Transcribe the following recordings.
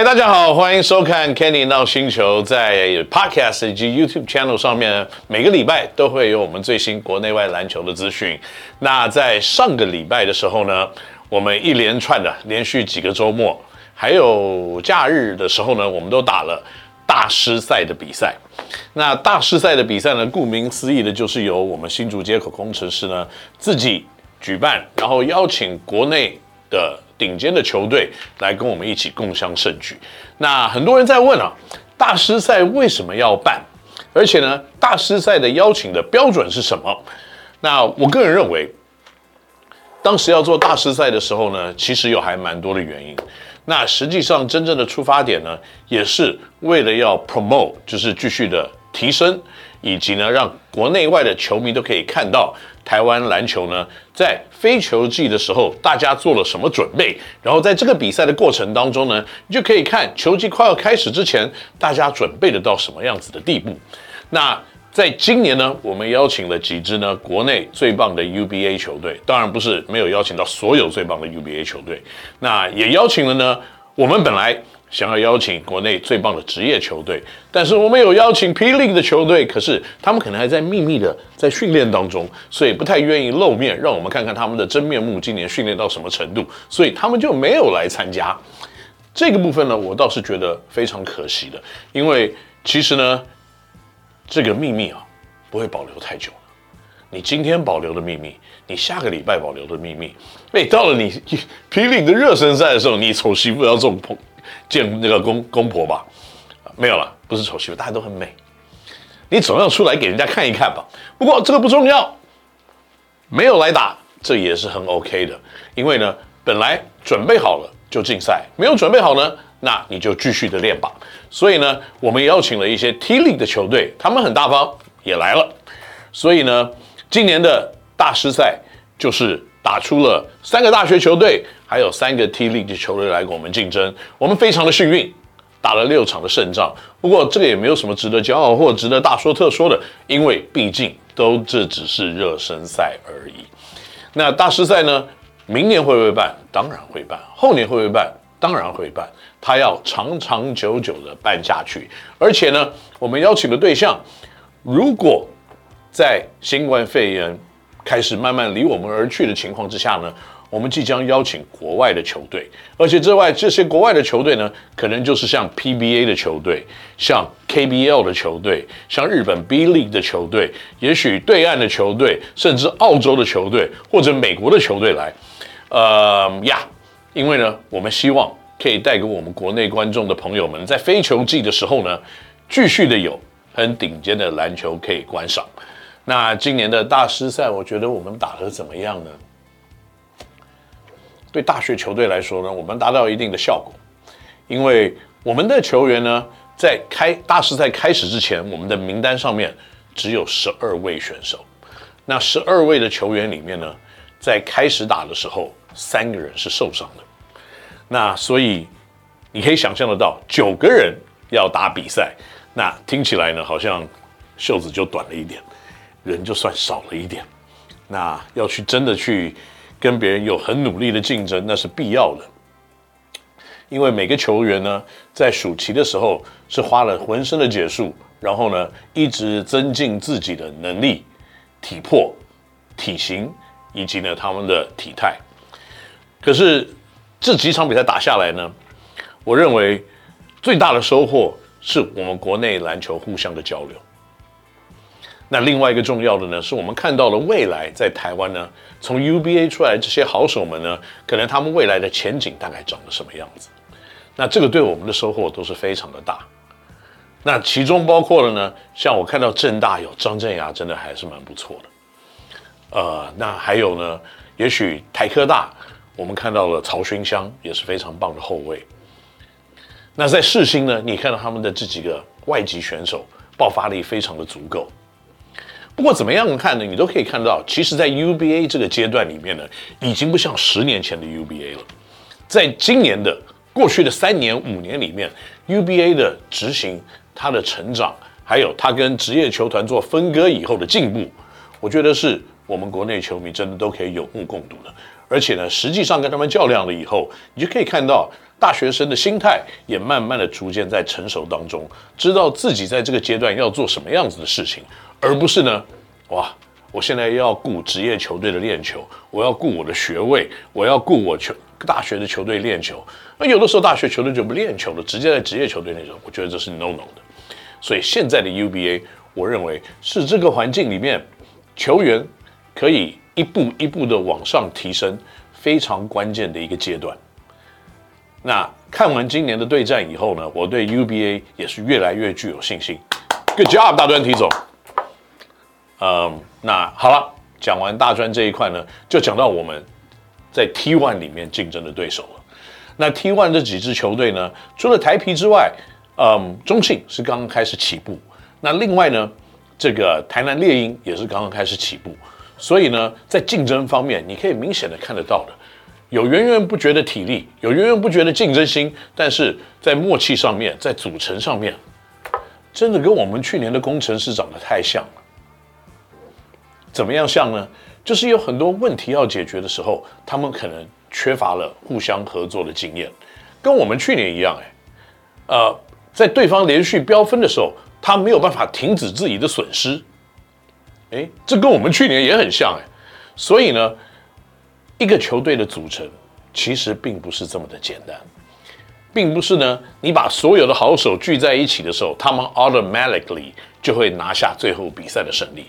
嗨，大家好，欢迎收看 Kenny 闹星球，在 Podcast 以及 YouTube Channel 上面，每个礼拜都会有我们最新国内外篮球的资讯。那在上个礼拜的时候呢，我们一连串的连续几个周末，还有假日的时候呢，我们都打了大师赛的比赛。那大师赛的比赛呢，顾名思义的就是由我们新竹街口工程师呢自己举办，然后邀请国内的。顶尖的球队来跟我们一起共襄盛举。那很多人在问啊，大师赛为什么要办？而且呢，大师赛的邀请的标准是什么？那我个人认为，当时要做大师赛的时候呢，其实有还蛮多的原因。那实际上真正的出发点呢，也是为了要 promote，就是继续的提升，以及呢，让国内外的球迷都可以看到。台湾篮球呢，在非球季的时候，大家做了什么准备？然后在这个比赛的过程当中呢，你就可以看球季快要开始之前，大家准备得到什么样子的地步。那在今年呢，我们邀请了几支呢国内最棒的 UBA 球队，当然不是没有邀请到所有最棒的 UBA 球队，那也邀请了呢，我们本来。想要邀请国内最棒的职业球队，但是我们有邀请 P. League 的球队，可是他们可能还在秘密的在训练当中，所以不太愿意露面，让我们看看他们的真面目，今年训练到什么程度，所以他们就没有来参加。这个部分呢，我倒是觉得非常可惜的，因为其实呢，这个秘密啊，不会保留太久。你今天保留的秘密，你下个礼拜保留的秘密，哎，到了你 P. League 的热身赛的时候，你丑媳妇要这种碰。见那个公公婆吧，没有了，不是丑媳妇，大家都很美。你总要出来给人家看一看吧。不过这个不重要，没有来打，这也是很 OK 的。因为呢，本来准备好了就竞赛，没有准备好呢，那你就继续的练吧。所以呢，我们邀请了一些 T League 的球队，他们很大方，也来了。所以呢，今年的大师赛就是。打出了三个大学球队，还有三个 T 联赛球队来跟我们竞争，我们非常的幸运，打了六场的胜仗。不过这个也没有什么值得骄傲或值得大说特说的，因为毕竟都这只是热身赛而已。那大师赛呢？明年会不会办？当然会办。后年会不会办？当然会办。它要长长久久的办下去。而且呢，我们邀请的对象，如果在新冠肺炎。开始慢慢离我们而去的情况之下呢，我们即将邀请国外的球队，而且之外这些国外的球队呢，可能就是像 PBA 的球队，像 KBL 的球队，像日本 B League 的球队，也许对岸的球队，甚至澳洲的球队或者美国的球队来，呃呀，因为呢，我们希望可以带给我们国内观众的朋友们，在非球季的时候呢，继续的有很顶尖的篮球可以观赏。那今年的大师赛，我觉得我们打得怎么样呢？对大学球队来说呢，我们达到一定的效果，因为我们的球员呢，在开大师赛开始之前，我们的名单上面只有十二位选手。那十二位的球员里面呢，在开始打的时候，三个人是受伤的。那所以你可以想象得到，九个人要打比赛，那听起来呢，好像袖子就短了一点。人就算少了一点，那要去真的去跟别人有很努力的竞争，那是必要的。因为每个球员呢，在暑期的时候是花了浑身的解数，然后呢，一直增进自己的能力、体魄、体型以及呢他们的体态。可是这几场比赛打下来呢，我认为最大的收获是我们国内篮球互相的交流。那另外一个重要的呢，是我们看到了未来在台湾呢，从 UBA 出来这些好手们呢，可能他们未来的前景大概长得什么样子？那这个对我们的收获都是非常的大。那其中包括了呢，像我看到政大有张镇衙，真的还是蛮不错的。呃，那还有呢，也许台科大，我们看到了曹勋香也是非常棒的后卫。那在世新呢，你看到他们的这几个外籍选手爆发力非常的足够。不过怎么样看呢？你都可以看到，其实，在 UBA 这个阶段里面呢，已经不像十年前的 UBA 了。在今年的过去的三年、五年里面，UBA 的执行、它的成长，还有它跟职业球团做分割以后的进步，我觉得是我们国内球迷真的都可以有目共睹的。而且呢，实际上跟他们较量了以后，你就可以看到大学生的心态也慢慢的逐渐在成熟当中，知道自己在这个阶段要做什么样子的事情，而不是呢，哇，我现在要顾职业球队的练球，我要顾我的学位，我要顾我球大学的球队练球。那有的时候大学球队就不练球了，直接在职业球队练球，我觉得这是 no no 的。所以现在的 UBA，我认为是这个环境里面球员可以一步一步的往上提升。非常关键的一个阶段。那看完今年的对战以后呢，我对 UBA 也是越来越具有信心。Good job，大专体总。嗯，那好了，讲完大专这一块呢，就讲到我们在 T1 里面竞争的对手了。那 T1 这几支球队呢，除了台啤之外，嗯，中信是刚刚开始起步。那另外呢，这个台南猎鹰也是刚刚开始起步。所以呢，在竞争方面，你可以明显的看得到的，有源源不绝的体力，有源源不绝的竞争心，但是在默契上面，在组成上面，真的跟我们去年的工程师长得太像了。怎么样像呢？就是有很多问题要解决的时候，他们可能缺乏了互相合作的经验，跟我们去年一样，哎，呃，在对方连续飙分的时候，他没有办法停止自己的损失。哎，这跟我们去年也很像哎，所以呢，一个球队的组成其实并不是这么的简单，并不是呢，你把所有的好手聚在一起的时候，他们 automatically 就会拿下最后比赛的胜利。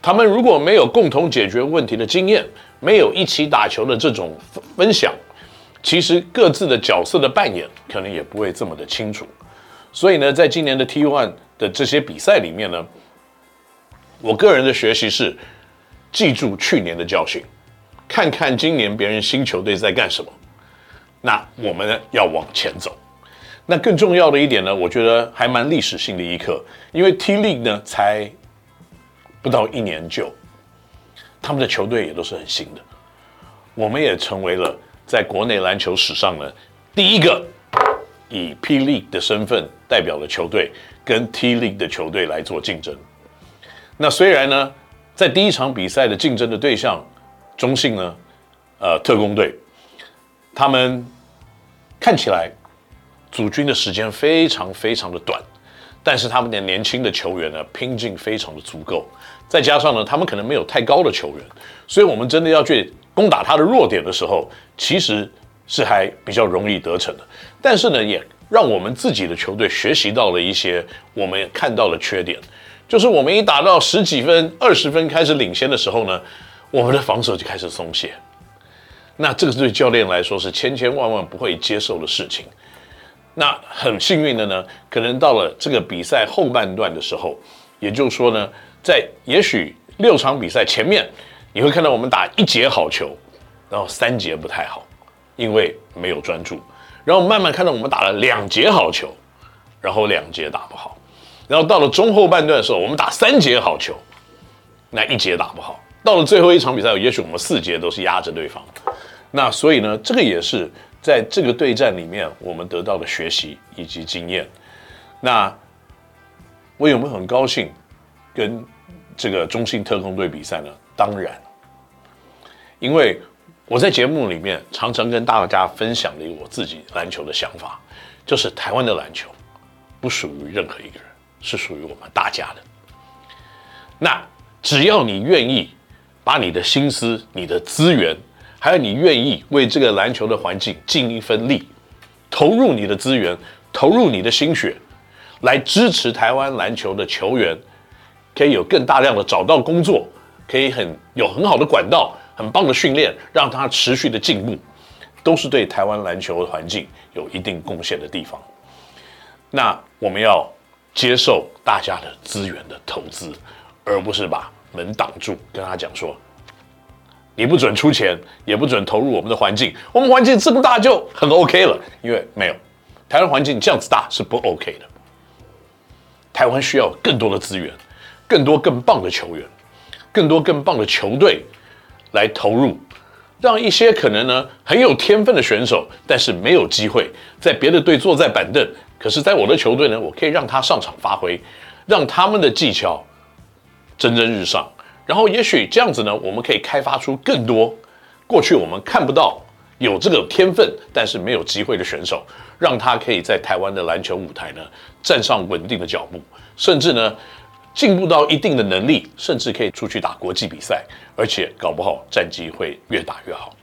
他们如果没有共同解决问题的经验，没有一起打球的这种分享，其实各自的角色的扮演可能也不会这么的清楚。所以呢，在今年的 T1 的这些比赛里面呢。我个人的学习是，记住去年的教训，看看今年别人新球队在干什么，那我们呢要往前走。那更重要的一点呢，我觉得还蛮历史性的一刻，因为 T League 呢才不到一年就，他们的球队也都是很新的。我们也成为了在国内篮球史上呢第一个以 P League 的身份代表的球队跟 T League 的球队来做竞争。那虽然呢，在第一场比赛的竞争的对象，中信呢，呃，特工队，他们看起来组军的时间非常非常的短，但是他们的年轻的球员呢，拼劲非常的足够，再加上呢，他们可能没有太高的球员，所以我们真的要去攻打他的弱点的时候，其实是还比较容易得逞的。但是呢，也让我们自己的球队学习到了一些我们看到的缺点。就是我们一打到十几分、二十分开始领先的时候呢，我们的防守就开始松懈。那这个对教练来说是千千万万不会接受的事情。那很幸运的呢，可能到了这个比赛后半段的时候，也就是说呢，在也许六场比赛前面，你会看到我们打一节好球，然后三节不太好，因为没有专注。然后慢慢看到我们打了两节好球，然后两节打不好。然后到了中后半段的时候，我们打三节好球，那一节打不好。到了最后一场比赛，也许我们四节都是压着对方。那所以呢，这个也是在这个对战里面我们得到的学习以及经验。那我有没有很高兴跟这个中信特攻队比赛呢？当然，因为我在节目里面常常跟大家分享的我自己篮球的想法，就是台湾的篮球不属于任何一个人。是属于我们大家的。那只要你愿意把你的心思、你的资源，还有你愿意为这个篮球的环境尽一份力，投入你的资源，投入你的心血，来支持台湾篮球的球员，可以有更大量的找到工作，可以很有很好的管道、很棒的训练，让他持续的进步，都是对台湾篮球的环境有一定贡献的地方。那我们要。接受大家的资源的投资，而不是把门挡住，跟他讲说，你不准出钱，也不准投入我们的环境，我们环境这么大就很 OK 了。因为没有，台湾环境这样子大是不 OK 的。台湾需要更多的资源，更多更棒的球员，更多更棒的球队来投入，让一些可能呢很有天分的选手，但是没有机会在别的队坐在板凳。可是，在我的球队呢，我可以让他上场发挥，让他们的技巧蒸蒸日上。然后，也许这样子呢，我们可以开发出更多过去我们看不到，有这个天分但是没有机会的选手，让他可以在台湾的篮球舞台呢站上稳定的脚步，甚至呢进步到一定的能力，甚至可以出去打国际比赛，而且搞不好战绩会越打越好。